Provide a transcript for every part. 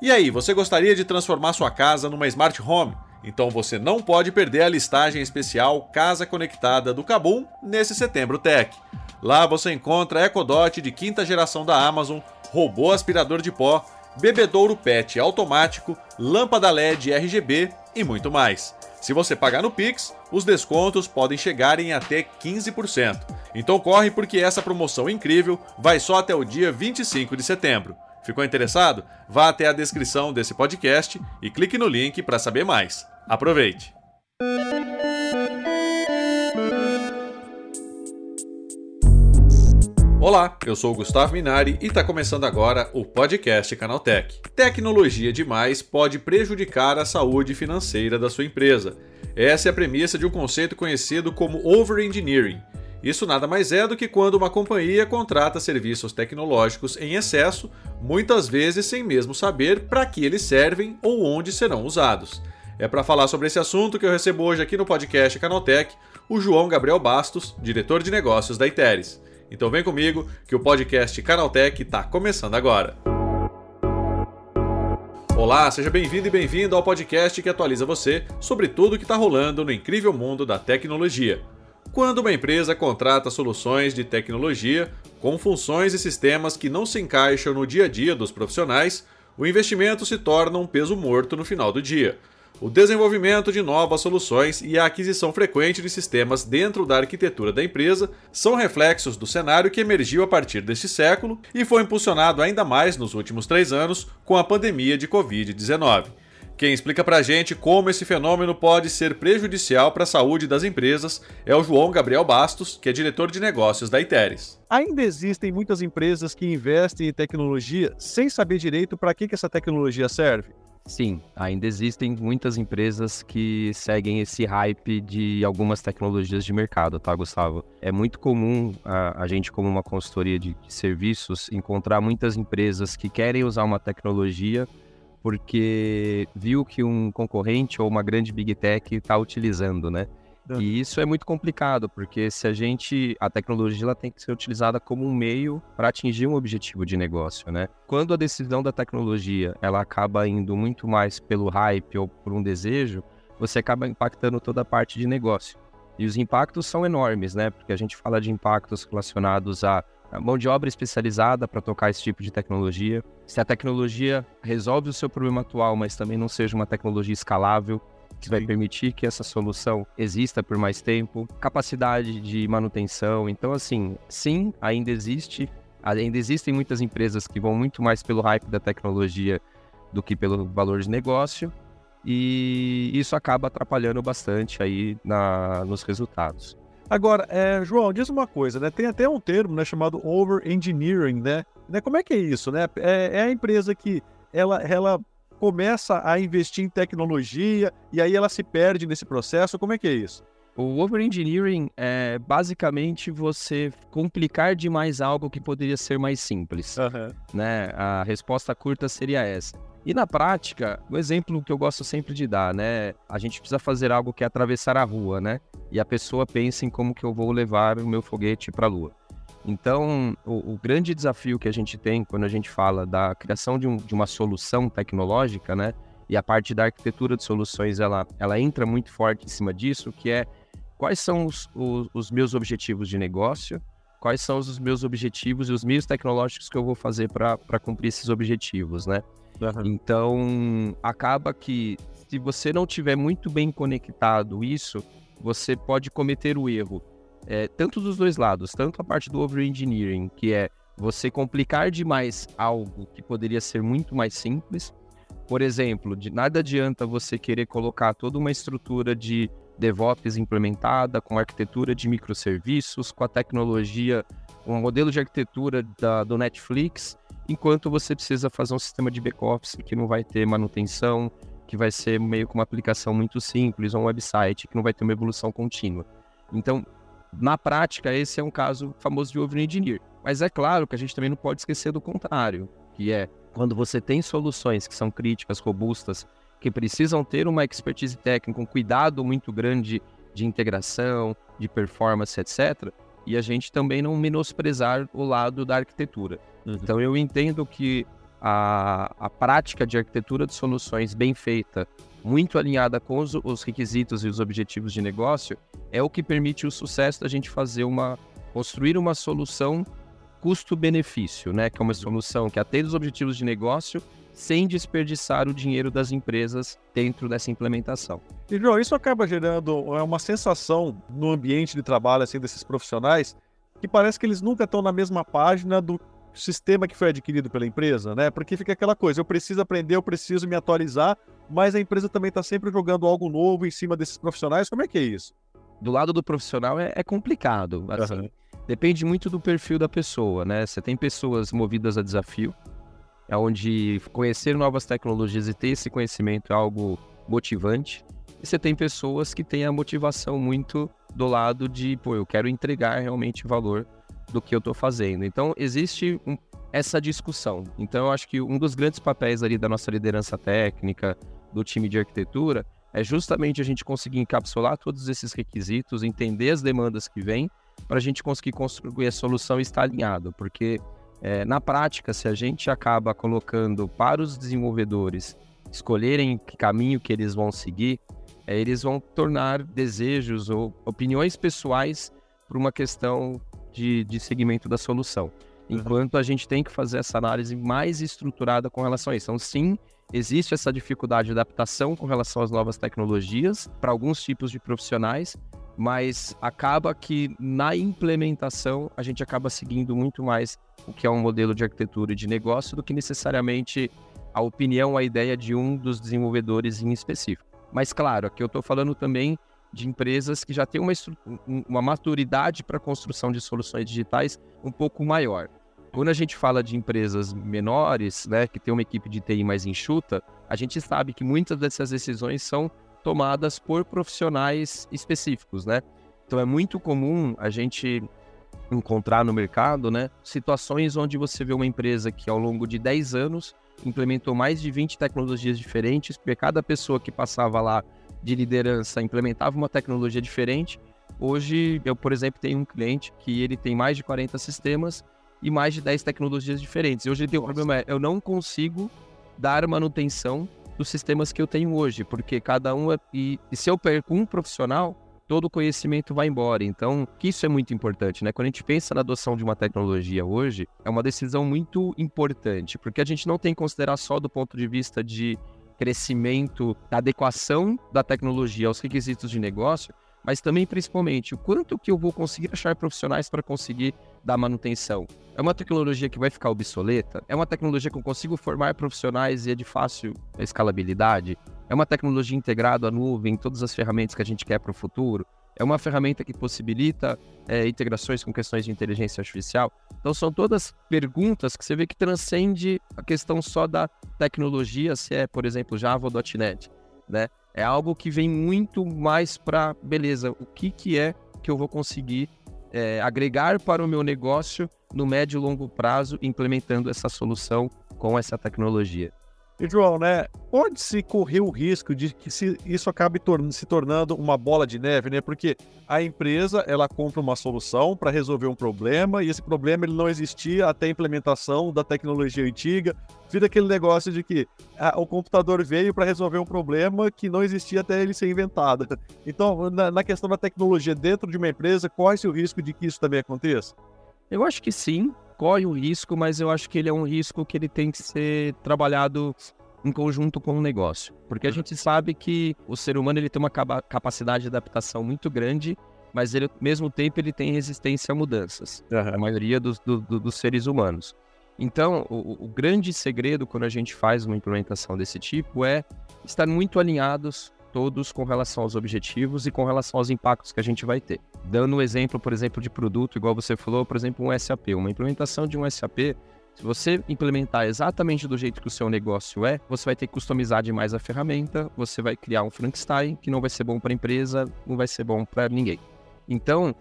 E aí, você gostaria de transformar sua casa numa smart home? Então você não pode perder a listagem especial Casa Conectada do Kabum nesse Setembro Tech. Lá você encontra EcoDot de quinta geração da Amazon, robô aspirador de pó, bebedouro PET automático, lâmpada LED RGB e muito mais. Se você pagar no Pix, os descontos podem chegar em até 15%. Então corre porque essa promoção incrível vai só até o dia 25 de setembro. Ficou interessado? Vá até a descrição desse podcast e clique no link para saber mais. Aproveite! Olá, eu sou o Gustavo Minari e está começando agora o podcast Canaltech. Tecnologia demais pode prejudicar a saúde financeira da sua empresa. Essa é a premissa de um conceito conhecido como overengineering. Isso nada mais é do que quando uma companhia contrata serviços tecnológicos em excesso, muitas vezes sem mesmo saber para que eles servem ou onde serão usados. É para falar sobre esse assunto que eu recebo hoje aqui no podcast Canaltech o João Gabriel Bastos, diretor de negócios da Iteres. Então vem comigo que o podcast Canaltech está começando agora. Olá, seja bem-vindo e bem-vindo ao podcast que atualiza você sobre tudo o que está rolando no incrível mundo da tecnologia. Quando uma empresa contrata soluções de tecnologia com funções e sistemas que não se encaixam no dia a dia dos profissionais, o investimento se torna um peso morto no final do dia. O desenvolvimento de novas soluções e a aquisição frequente de sistemas dentro da arquitetura da empresa são reflexos do cenário que emergiu a partir deste século e foi impulsionado ainda mais nos últimos três anos com a pandemia de Covid-19. Quem explica pra gente como esse fenômeno pode ser prejudicial para a saúde das empresas é o João Gabriel Bastos, que é diretor de negócios da Iteres. Ainda existem muitas empresas que investem em tecnologia sem saber direito para que, que essa tecnologia serve? Sim, ainda existem muitas empresas que seguem esse hype de algumas tecnologias de mercado, tá, Gustavo? É muito comum a, a gente, como uma consultoria de, de serviços, encontrar muitas empresas que querem usar uma tecnologia porque viu que um concorrente ou uma grande big tech está utilizando, né? E isso é muito complicado, porque se a gente. A tecnologia ela tem que ser utilizada como um meio para atingir um objetivo de negócio, né? Quando a decisão da tecnologia ela acaba indo muito mais pelo hype ou por um desejo, você acaba impactando toda a parte de negócio. E os impactos são enormes, né? Porque a gente fala de impactos relacionados a mão de obra especializada para tocar esse tipo de tecnologia. Se a tecnologia resolve o seu problema atual, mas também não seja uma tecnologia escalável, que vai permitir que essa solução exista por mais tempo, capacidade de manutenção. Então, assim, sim, ainda existe, ainda existem muitas empresas que vão muito mais pelo hype da tecnologia do que pelo valor de negócio, e isso acaba atrapalhando bastante aí na, nos resultados. Agora, é, João, diz uma coisa, né? Tem até um termo, né, chamado over engineering, né? né? Como é que é isso, né? É, é a empresa que ela, ela começa a investir em tecnologia e aí ela se perde nesse processo? Como é que é isso? O overengineering é basicamente você complicar demais algo que poderia ser mais simples. Uhum. Né? A resposta curta seria essa. E na prática, o exemplo que eu gosto sempre de dar, né? A gente precisa fazer algo que é atravessar a rua, né? E a pessoa pensa em como que eu vou levar o meu foguete para a Lua. Então, o, o, grande desafio que a gente tem quando a gente fala da criação de, um, de, uma solução tecnológica, né? E a parte da arquitetura de soluções, ela, ela entra muito forte em cima disso, que é quais são os, os, os meus objetivos de negócio, quais são os meus objetivos e os meios tecnológicos que eu vou fazer para cumprir esses objetivos, né? Uhum. Então, acaba que se você não tiver muito bem conectado isso, você pode cometer o erro é, tanto dos dois lados, tanto a parte do over-engineering, que é você complicar demais algo que poderia ser muito mais simples. Por exemplo, de nada adianta você querer colocar toda uma estrutura de DevOps implementada, com arquitetura de microserviços, com a tecnologia, um modelo de arquitetura da, do Netflix, enquanto você precisa fazer um sistema de back-office que não vai ter manutenção, que vai ser meio que uma aplicação muito simples, ou um website que não vai ter uma evolução contínua. Então, na prática, esse é um caso famoso de over-engineer. Mas é claro que a gente também não pode esquecer do contrário, que é quando você tem soluções que são críticas, robustas, que precisam ter uma expertise técnica, um cuidado muito grande de integração, de performance, etc. E a gente também não menosprezar o lado da arquitetura. Uhum. Então eu entendo que a, a prática de arquitetura de soluções bem feita, muito alinhada com os, os requisitos e os objetivos de negócio, é o que permite o sucesso da gente fazer uma construir uma solução custo-benefício, né? Que é uma solução que atende os objetivos de negócio sem desperdiçar o dinheiro das empresas dentro dessa implementação. E, João, isso acaba gerando é, uma sensação no ambiente de trabalho assim desses profissionais que parece que eles nunca estão na mesma página do sistema que foi adquirido pela empresa, né? Porque fica aquela coisa, eu preciso aprender, eu preciso me atualizar, mas a empresa também está sempre jogando algo novo em cima desses profissionais. Como é que é isso? Do lado do profissional é, é complicado. Assim, uhum. Depende muito do perfil da pessoa, né? Você tem pessoas movidas a desafio, onde conhecer novas tecnologias e ter esse conhecimento é algo motivante. E você tem pessoas que têm a motivação muito do lado de, pô, eu quero entregar realmente valor do que eu estou fazendo. Então, existe um, essa discussão. Então, eu acho que um dos grandes papéis ali da nossa liderança técnica, do time de arquitetura, é justamente a gente conseguir encapsular todos esses requisitos, entender as demandas que vêm, para a gente conseguir construir a solução e estar alinhado. Porque, é, na prática, se a gente acaba colocando para os desenvolvedores escolherem que caminho que eles vão seguir, é, eles vão tornar desejos ou opiniões pessoais para uma questão de, de segmento da solução. Enquanto a gente tem que fazer essa análise mais estruturada com relação a isso. Então, sim, existe essa dificuldade de adaptação com relação às novas tecnologias para alguns tipos de profissionais, mas acaba que na implementação a gente acaba seguindo muito mais o que é um modelo de arquitetura e de negócio do que necessariamente a opinião, a ideia de um dos desenvolvedores em específico. Mas claro, aqui eu estou falando também de empresas que já têm uma, uma maturidade para a construção de soluções digitais um pouco maior. Quando a gente fala de empresas menores, né, que tem uma equipe de TI mais enxuta, a gente sabe que muitas dessas decisões são tomadas por profissionais específicos, né? Então é muito comum a gente encontrar no mercado, né, situações onde você vê uma empresa que ao longo de 10 anos implementou mais de 20 tecnologias diferentes, porque cada pessoa que passava lá de liderança implementava uma tecnologia diferente. Hoje, eu, por exemplo, tenho um cliente que ele tem mais de 40 sistemas e mais de 10 tecnologias diferentes. E hoje ele tem um problema, é, eu não consigo dar manutenção dos sistemas que eu tenho hoje, porque cada um é, e, e se eu perco um profissional, todo o conhecimento vai embora. Então, que isso é muito importante, né? Quando a gente pensa na adoção de uma tecnologia hoje, é uma decisão muito importante, porque a gente não tem que considerar só do ponto de vista de crescimento, da adequação da tecnologia aos requisitos de negócio, mas também principalmente o quanto que eu vou conseguir achar profissionais para conseguir dar manutenção. É uma tecnologia que vai ficar obsoleta? É uma tecnologia que eu consigo formar profissionais e é de fácil escalabilidade? É uma tecnologia integrada à nuvem, todas as ferramentas que a gente quer para o futuro? É uma ferramenta que possibilita é, integrações com questões de inteligência artificial. Então, são todas perguntas que você vê que transcende a questão só da tecnologia, se é, por exemplo, Java ou .NET, né? É algo que vem muito mais para, beleza, o que, que é que eu vou conseguir é, agregar para o meu negócio no médio e longo prazo, implementando essa solução com essa tecnologia. E, João, né? Pode-se correr o risco de que isso acabe se tornando uma bola de neve, né? Porque a empresa ela compra uma solução para resolver um problema e esse problema ele não existia até a implementação da tecnologia antiga. Vira aquele negócio de que o computador veio para resolver um problema que não existia até ele ser inventado. Então, na, na questão da tecnologia dentro de uma empresa, corre-se o risco de que isso também aconteça? Eu acho que sim, corre o risco, mas eu acho que ele é um risco que ele tem que ser trabalhado em conjunto com o negócio. Porque a uhum. gente sabe que o ser humano ele tem uma capacidade de adaptação muito grande, mas ele, ao mesmo tempo ele tem resistência a mudanças. Uhum. A maioria dos, do, do, dos seres humanos. Então, o, o, grande segredo quando a gente faz uma implementação desse tipo é estar muito alinhados todos com relação aos objetivos e com relação aos impactos que a gente vai ter. Dando um exemplo, por exemplo, de produto, igual você falou, por exemplo, um SAP. Uma implementação de um SAP, se você implementar exatamente do jeito que o seu negócio é, você vai ter que customizar demais a ferramenta, você vai criar um Frankenstein que não vai ser bom para a empresa, não vai ser bom para ninguém. Então,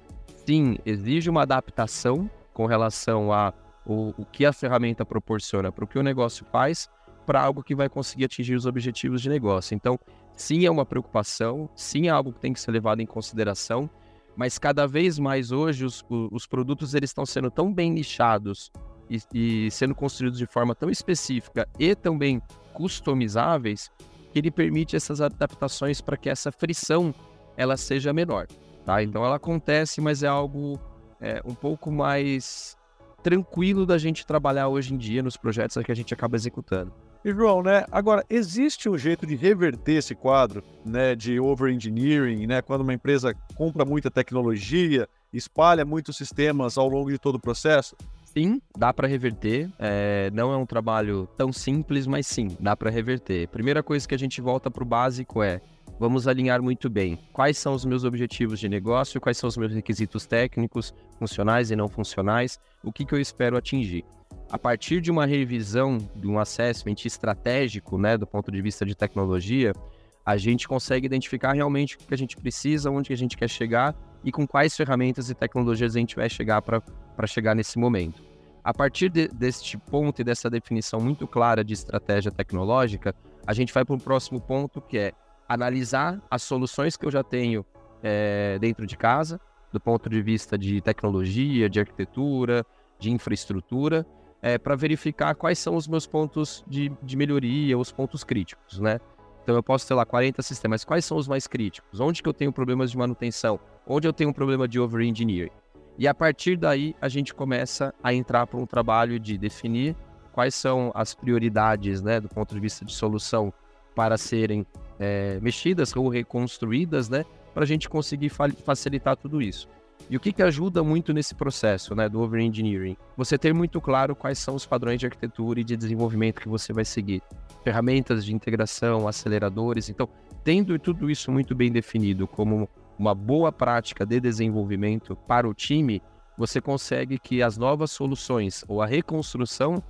sim, exige uma adaptação com relação a o, o que a ferramenta proporciona para o que o negócio faz, para algo que vai conseguir atingir os objetivos de negócio. Então, sim, é uma preocupação, sim, é algo que tem que ser levado em consideração, mas cada vez mais hoje os, os produtos eles estão sendo tão bem nichados e, e sendo construídos de forma tão específica e também customizáveis que ele permite essas adaptações para que essa frição ela seja menor, tá? Então ela acontece, mas é algo é, um pouco mais tranquilo da gente trabalhar hoje em dia nos projetos que a gente acaba executando. E João, né? Agora, existe um jeito de reverter esse quadro, né? De over-engineering, né? Quando uma empresa compra muita tecnologia, espalha muitos sistemas ao longo de todo o processo? Sim, dá para reverter. É, não é um trabalho tão simples, mas sim, dá para reverter. Primeira coisa que a gente volta para o básico é vamos alinhar muito bem quais são os meus objetivos de negócio, quais são os meus requisitos técnicos, funcionais e não funcionais, o que, que eu espero atingir. A partir de uma revisão, de um assessment estratégico, né, do ponto de vista de tecnologia, a gente consegue identificar realmente o que a gente precisa, onde a gente quer chegar e com quais ferramentas e tecnologias a gente vai chegar para chegar nesse momento. A partir de, deste ponto e dessa definição muito clara de estratégia tecnológica, a gente vai para o próximo ponto que é analisar as soluções que eu já tenho é, dentro de casa, do ponto de vista de tecnologia, de arquitetura, de infraestrutura, é, para verificar quais são os meus pontos de, de melhoria, os pontos críticos, né? Então eu posso ter lá 40 sistemas, quais são os mais críticos? Onde que eu tenho problemas de manutenção? Onde eu tenho um problema de over-engineering? E a partir daí, a gente começa a entrar para um trabalho de definir quais são as prioridades, né, do ponto de vista de solução para serem é, mexidas ou reconstruídas, né, para a gente conseguir fa facilitar tudo isso. E o que, que ajuda muito nesse processo, né, do over-engineering? Você ter muito claro quais são os padrões de arquitetura e de desenvolvimento que você vai seguir. Ferramentas de integração, aceleradores. Então, tendo tudo isso muito bem definido como uma boa prática de desenvolvimento para o time, você consegue que as novas soluções ou a reconstrução,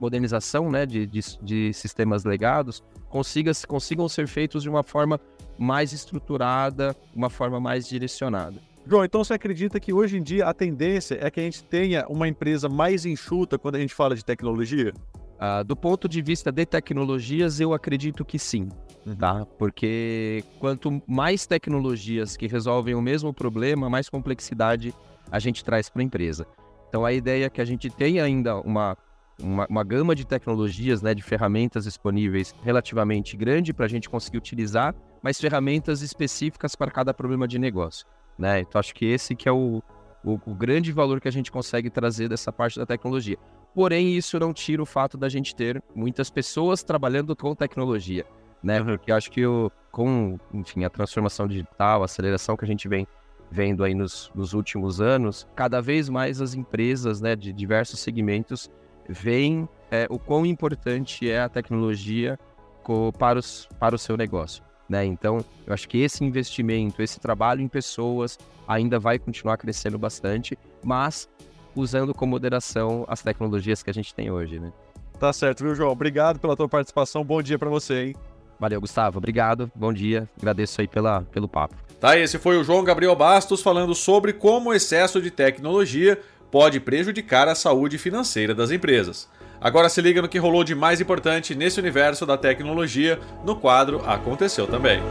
modernização né, de, de, de sistemas legados consiga, consigam ser feitos de uma forma mais estruturada, uma forma mais direcionada. João, então você acredita que hoje em dia a tendência é que a gente tenha uma empresa mais enxuta quando a gente fala de tecnologia? Uh, do ponto de vista de tecnologias, eu acredito que sim, uhum. tá? Porque quanto mais tecnologias que resolvem o mesmo problema, mais complexidade a gente traz para a empresa. Então a ideia é que a gente tenha ainda uma, uma, uma gama de tecnologias, né, de ferramentas disponíveis relativamente grande para a gente conseguir utilizar, mas ferramentas específicas para cada problema de negócio, né? Então acho que esse que é o, o, o grande valor que a gente consegue trazer dessa parte da tecnologia. Porém, isso não tira o fato da gente ter muitas pessoas trabalhando com tecnologia, né? Uhum. Porque acho que o, com, enfim, a transformação digital, a aceleração que a gente vem vendo aí nos, nos últimos anos, cada vez mais as empresas, né, de diversos segmentos veem é, o quão importante é a tecnologia co, para, os, para o seu negócio. Né? Então, eu acho que esse investimento, esse trabalho em pessoas ainda vai continuar crescendo bastante, mas usando com moderação as tecnologias que a gente tem hoje, né? Tá certo, viu, João? Obrigado pela tua participação. Bom dia para você, hein? Valeu, Gustavo. Obrigado. Bom dia. Agradeço aí pela, pelo papo. Tá, esse foi o João Gabriel Bastos falando sobre como o excesso de tecnologia pode prejudicar a saúde financeira das empresas. Agora se liga no que rolou de mais importante nesse universo da tecnologia no quadro Aconteceu também.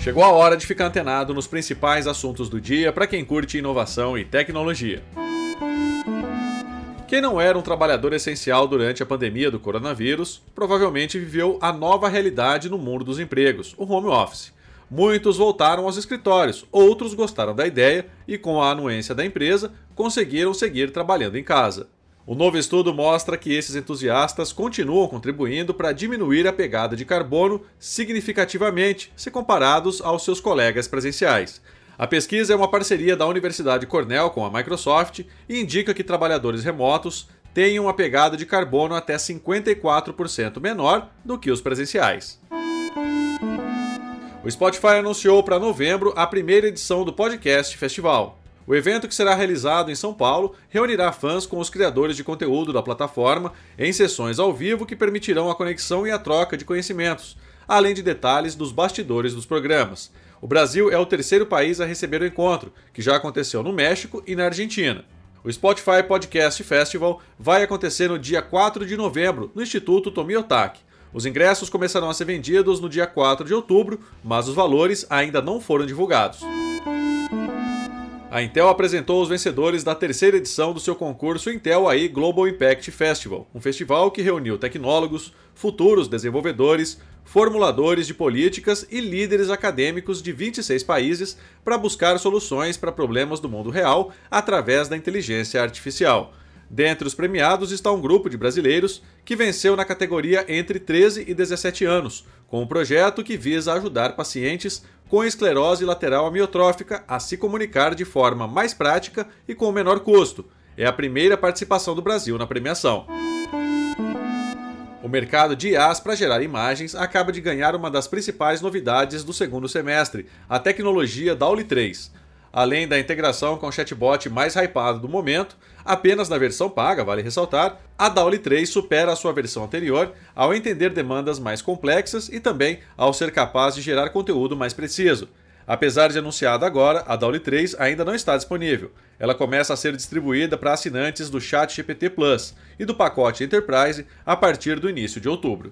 Chegou a hora de ficar antenado nos principais assuntos do dia para quem curte inovação e tecnologia. Quem não era um trabalhador essencial durante a pandemia do coronavírus, provavelmente viveu a nova realidade no mundo dos empregos, o home office. Muitos voltaram aos escritórios, outros gostaram da ideia e, com a anuência da empresa, conseguiram seguir trabalhando em casa. O novo estudo mostra que esses entusiastas continuam contribuindo para diminuir a pegada de carbono significativamente se comparados aos seus colegas presenciais. A pesquisa é uma parceria da Universidade Cornell com a Microsoft e indica que trabalhadores remotos têm uma pegada de carbono até 54% menor do que os presenciais. O Spotify anunciou para novembro a primeira edição do Podcast Festival. O evento, que será realizado em São Paulo, reunirá fãs com os criadores de conteúdo da plataforma em sessões ao vivo que permitirão a conexão e a troca de conhecimentos, além de detalhes dos bastidores dos programas. O Brasil é o terceiro país a receber o encontro, que já aconteceu no México e na Argentina. O Spotify Podcast Festival vai acontecer no dia 4 de novembro, no Instituto Tomi Otaki. Os ingressos começarão a ser vendidos no dia 4 de outubro, mas os valores ainda não foram divulgados. A Intel apresentou os vencedores da terceira edição do seu concurso Intel AI Global Impact Festival, um festival que reuniu tecnólogos, futuros desenvolvedores, formuladores de políticas e líderes acadêmicos de 26 países para buscar soluções para problemas do mundo real através da inteligência artificial. Dentre os premiados está um grupo de brasileiros que venceu na categoria entre 13 e 17 anos, com um projeto que visa ajudar pacientes com esclerose lateral amiotrófica a se comunicar de forma mais prática e com menor custo. É a primeira participação do Brasil na premiação. O mercado de IAs para gerar imagens acaba de ganhar uma das principais novidades do segundo semestre, a tecnologia DALL-E 3. Além da integração com o chatbot mais hypado do momento, apenas na versão paga, vale ressaltar, a DALL-E 3 supera a sua versão anterior ao entender demandas mais complexas e também ao ser capaz de gerar conteúdo mais preciso. Apesar de anunciada agora, a DALL-E 3 ainda não está disponível. Ela começa a ser distribuída para assinantes do Chat GPT Plus e do pacote Enterprise a partir do início de outubro.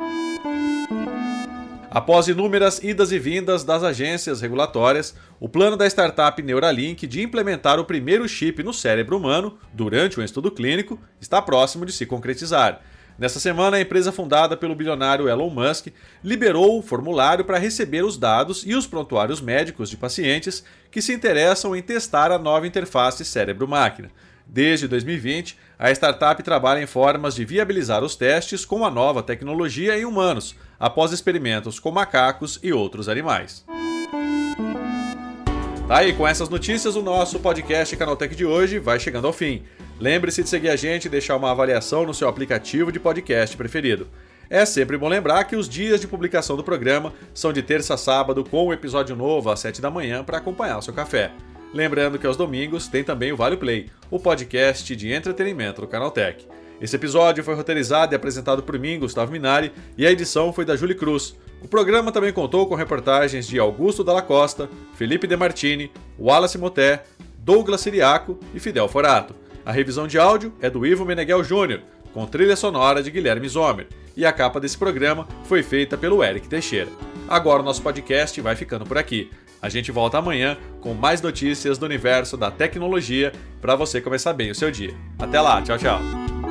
Após inúmeras idas e vindas das agências regulatórias, o plano da startup Neuralink de implementar o primeiro chip no cérebro humano durante um estudo clínico está próximo de se concretizar. Nessa semana, a empresa fundada pelo bilionário Elon Musk liberou o formulário para receber os dados e os prontuários médicos de pacientes que se interessam em testar a nova interface cérebro-máquina. Desde 2020, a startup trabalha em formas de viabilizar os testes com a nova tecnologia em humanos, após experimentos com macacos e outros animais. Tá aí, com essas notícias, o nosso podcast Canaltech de hoje vai chegando ao fim. Lembre-se de seguir a gente e deixar uma avaliação no seu aplicativo de podcast preferido. É sempre bom lembrar que os dias de publicação do programa são de terça a sábado, com um episódio novo às 7 da manhã para acompanhar o seu café. Lembrando que aos domingos tem também o Vale Play, o podcast de entretenimento do Canaltech. Esse episódio foi roteirizado e apresentado por mim, Gustavo Minari, e a edição foi da Julie Cruz. O programa também contou com reportagens de Augusto Dalla Costa, Felipe De Martini, Wallace Moté, Douglas Siriaco e Fidel Forato. A revisão de áudio é do Ivo Meneghel Jr., com trilha sonora de Guilherme Zomer, e a capa desse programa foi feita pelo Eric Teixeira. Agora o nosso podcast vai ficando por aqui. A gente volta amanhã com mais notícias do universo da tecnologia para você começar bem o seu dia. Até lá, tchau, tchau.